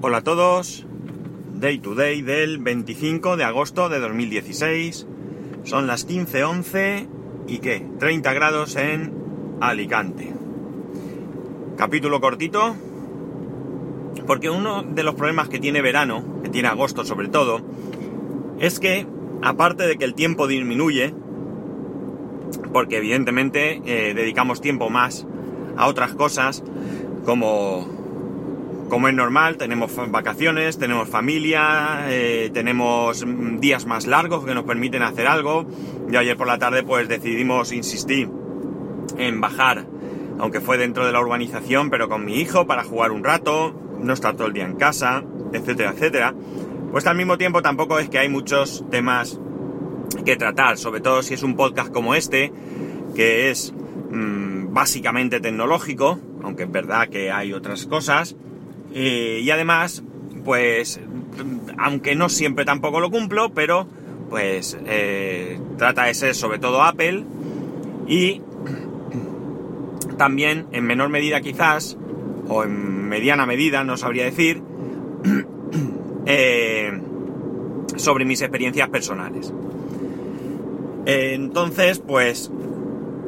Hola a todos, Day to Day del 25 de agosto de 2016. Son las 15.11 y qué, 30 grados en Alicante. Capítulo cortito, porque uno de los problemas que tiene verano, que tiene agosto sobre todo, es que aparte de que el tiempo disminuye, porque evidentemente eh, dedicamos tiempo más a otras cosas, como como es normal, tenemos vacaciones, tenemos familia, eh, tenemos días más largos que nos permiten hacer algo. Y ayer por la tarde pues decidimos insistir en bajar, aunque fue dentro de la urbanización, pero con mi hijo para jugar un rato, no estar todo el día en casa, etcétera, etcétera. Pues al mismo tiempo tampoco es que hay muchos temas que tratar, sobre todo si es un podcast como este, que es mmm, básicamente tecnológico, aunque es verdad que hay otras cosas. Eh, y además, pues, aunque no siempre tampoco lo cumplo, pero pues eh, trata de ser sobre todo Apple y también en menor medida quizás, o en mediana medida, no sabría decir, eh, sobre mis experiencias personales. entonces, pues,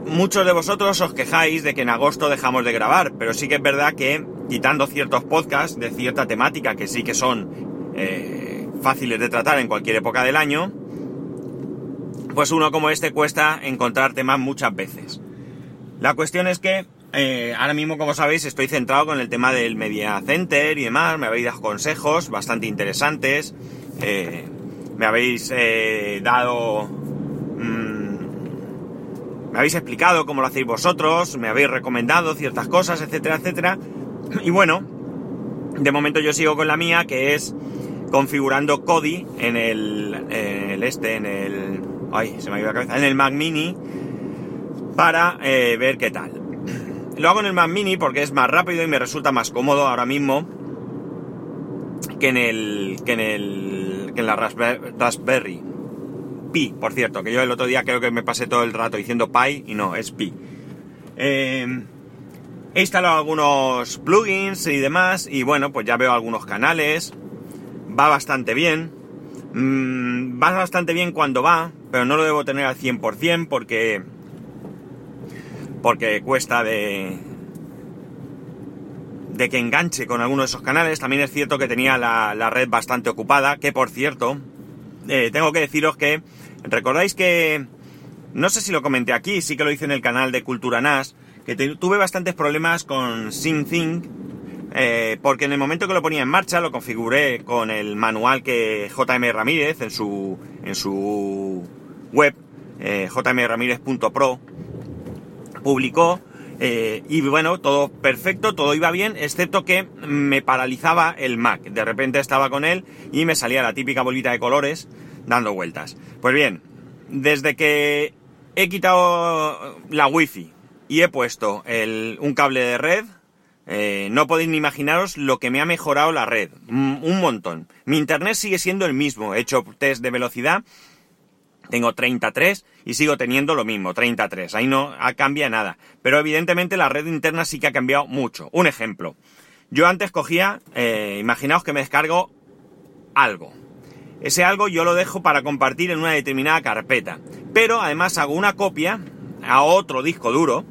muchos de vosotros os quejáis de que en agosto dejamos de grabar, pero sí que es verdad que quitando ciertos podcasts de cierta temática que sí que son eh, fáciles de tratar en cualquier época del año, pues uno como este cuesta encontrar temas muchas veces. La cuestión es que eh, ahora mismo, como sabéis, estoy centrado con el tema del Media Center y demás, me habéis dado consejos bastante interesantes, eh, me habéis dado... Mmm, me habéis explicado cómo lo hacéis vosotros, me habéis recomendado ciertas cosas, etcétera, etcétera. Y bueno, de momento yo sigo con la mía, que es configurando Kodi en el, en el este, en el... Ay, se me ha ido la cabeza. En el Mac Mini para eh, ver qué tal. Lo hago en el Mac Mini porque es más rápido y me resulta más cómodo ahora mismo que en el que en el que en la Raspberry, Raspberry Pi, por cierto, que yo el otro día creo que me pasé todo el rato diciendo Pi y no, es Pi. Eh, He instalado algunos plugins y demás y bueno, pues ya veo algunos canales. Va bastante bien. Mm, va bastante bien cuando va, pero no lo debo tener al 100% porque... Porque cuesta de... De que enganche con alguno de esos canales. También es cierto que tenía la, la red bastante ocupada, que por cierto, eh, tengo que deciros que... ¿Recordáis que... No sé si lo comenté aquí, sí que lo hice en el canal de Cultura NAS que tuve bastantes problemas con SyncThing, eh, porque en el momento que lo ponía en marcha lo configuré con el manual que JM Ramírez en su, en su web, eh, jmramírez.pro, publicó. Eh, y bueno, todo perfecto, todo iba bien, excepto que me paralizaba el Mac. De repente estaba con él y me salía la típica bolita de colores dando vueltas. Pues bien, desde que he quitado la wifi y he puesto un cable de red. Eh, no podéis ni imaginaros lo que me ha mejorado la red. Un montón. Mi internet sigue siendo el mismo. He hecho test de velocidad. Tengo 33 y sigo teniendo lo mismo, 33. Ahí no cambia nada. Pero evidentemente la red interna sí que ha cambiado mucho. Un ejemplo. Yo antes cogía, eh, imaginaos que me descargo algo. Ese algo yo lo dejo para compartir en una determinada carpeta. Pero además hago una copia a otro disco duro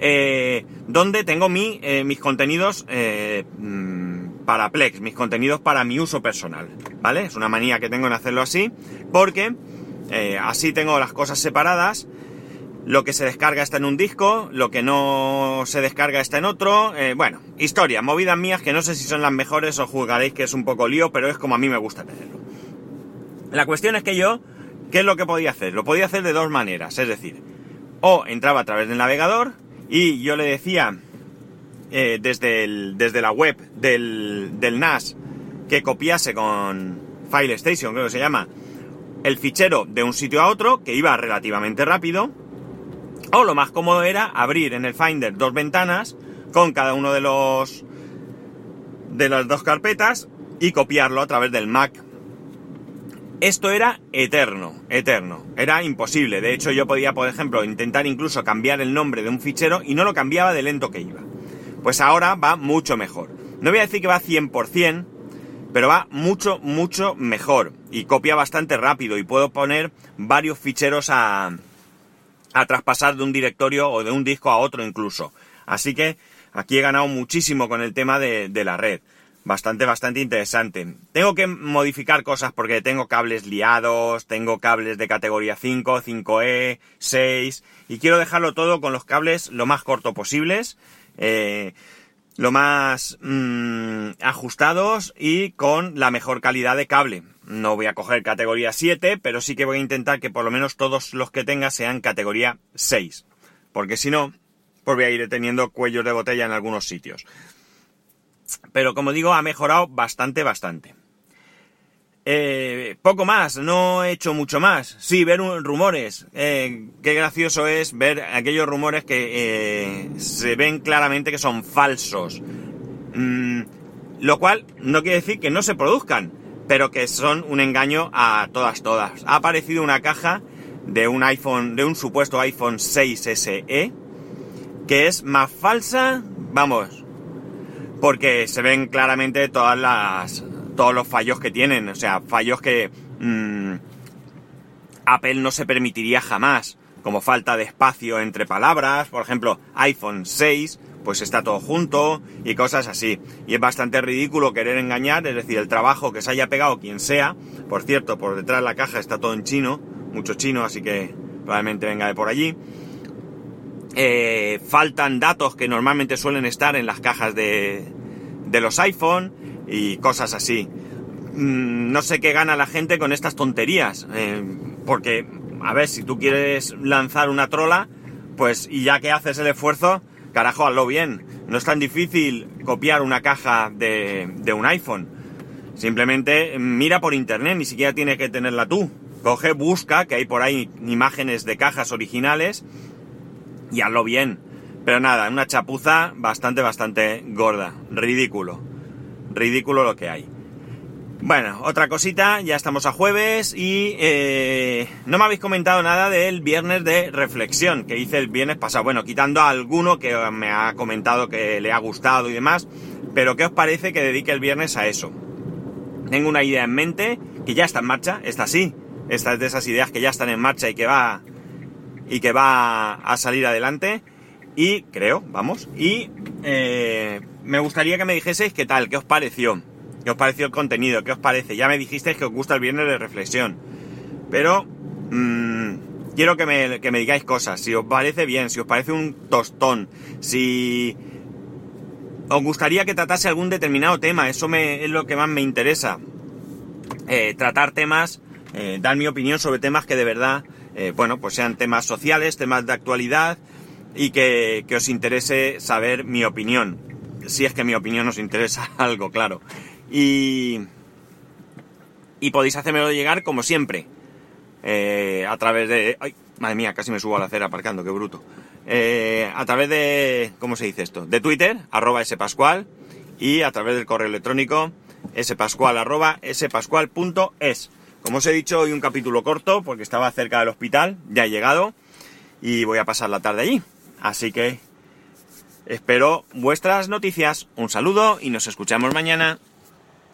eh, donde tengo mi, eh, mis contenidos eh, mm, para Plex, mis contenidos para mi uso personal, ¿vale? Es una manía que tengo en hacerlo así, porque así tengo las cosas separadas, lo que se descarga está en un disco, lo que no se descarga está en otro, bueno, historia, movidas mías que no sé si son las mejores o juzgaréis que es un poco lío, pero es como a mí me gusta tenerlo. La cuestión es que yo, ¿qué es lo que podía hacer? Lo podía hacer de dos maneras, es decir, o entraba a través del navegador, y yo le decía eh, desde, desde la web del, del, NAS que copiase con File Station, creo que se llama, el fichero de un sitio a otro, que iba relativamente rápido. O lo más cómodo era abrir en el Finder dos ventanas con cada uno de los de las dos carpetas y copiarlo a través del Mac esto era eterno, eterno, era imposible. De hecho, yo podía, por ejemplo, intentar incluso cambiar el nombre de un fichero y no lo cambiaba de lento que iba. Pues ahora va mucho mejor. no voy a decir que va 100%, pero va mucho, mucho mejor y copia bastante rápido y puedo poner varios ficheros a, a traspasar de un directorio o de un disco a otro incluso. Así que aquí he ganado muchísimo con el tema de, de la red. Bastante, bastante interesante. Tengo que modificar cosas porque tengo cables liados, tengo cables de categoría 5, 5E, 6 y quiero dejarlo todo con los cables lo más corto posibles. Eh, lo más mm, ajustados y con la mejor calidad de cable. No voy a coger categoría 7, pero sí que voy a intentar que por lo menos todos los que tenga sean categoría 6. Porque si no, pues voy a ir teniendo cuellos de botella en algunos sitios. Pero como digo, ha mejorado bastante, bastante. Eh, poco más, no he hecho mucho más. Sí, ver rumores. Eh, qué gracioso es ver aquellos rumores que eh, se ven claramente que son falsos. Mm, lo cual no quiere decir que no se produzcan, pero que son un engaño a todas, todas. Ha aparecido una caja de un iPhone, de un supuesto iPhone 6 SE, que es más falsa, vamos, porque se ven claramente todas las todos los fallos que tienen, o sea, fallos que mmm, Apple no se permitiría jamás, como falta de espacio entre palabras, por ejemplo, iPhone 6, pues está todo junto y cosas así. Y es bastante ridículo querer engañar, es decir, el trabajo que se haya pegado quien sea, por cierto, por detrás de la caja está todo en chino, mucho chino, así que probablemente venga de por allí. Eh, faltan datos que normalmente suelen estar en las cajas de, de los iPhone y cosas así. Mm, no sé qué gana la gente con estas tonterías, eh, porque, a ver, si tú quieres lanzar una trola, pues, y ya que haces el esfuerzo, carajo, hazlo bien. No es tan difícil copiar una caja de, de un iPhone. Simplemente mira por internet, ni siquiera tienes que tenerla tú. Coge, busca, que hay por ahí imágenes de cajas originales y hazlo bien. Pero nada, una chapuza bastante, bastante gorda. Ridículo ridículo lo que hay. Bueno, otra cosita, ya estamos a jueves y eh, no me habéis comentado nada del viernes de reflexión que hice el viernes pasado. Bueno, quitando a alguno que me ha comentado que le ha gustado y demás, pero ¿qué os parece que dedique el viernes a eso? Tengo una idea en mente que ya está en marcha, esta sí, esta es de esas ideas que ya están en marcha y que va y que va a salir adelante y creo, vamos, y eh, me gustaría que me dijeseis qué tal, qué os pareció, qué os pareció el contenido, qué os parece. Ya me dijisteis que os gusta el viernes de reflexión, pero mmm, quiero que me, que me digáis cosas, si os parece bien, si os parece un tostón, si os gustaría que tratase algún determinado tema, eso me, es lo que más me interesa. Eh, tratar temas, eh, dar mi opinión sobre temas que de verdad, eh, bueno, pues sean temas sociales, temas de actualidad, y que, os interese saber mi opinión. Si es que mi opinión os interesa algo, claro. Y, y podéis hacérmelo llegar como siempre. Eh, a través de... ¡Ay! Madre mía, casi me subo a la acera aparcando, qué bruto. Eh, a través de... ¿Cómo se dice esto? De Twitter, arroba spascual, y a través del correo electrónico spascual arroba spascual.es. Como os he dicho, hoy un capítulo corto porque estaba cerca del hospital, ya he llegado y voy a pasar la tarde allí. Así que espero vuestras noticias. Un saludo y nos escuchamos mañana.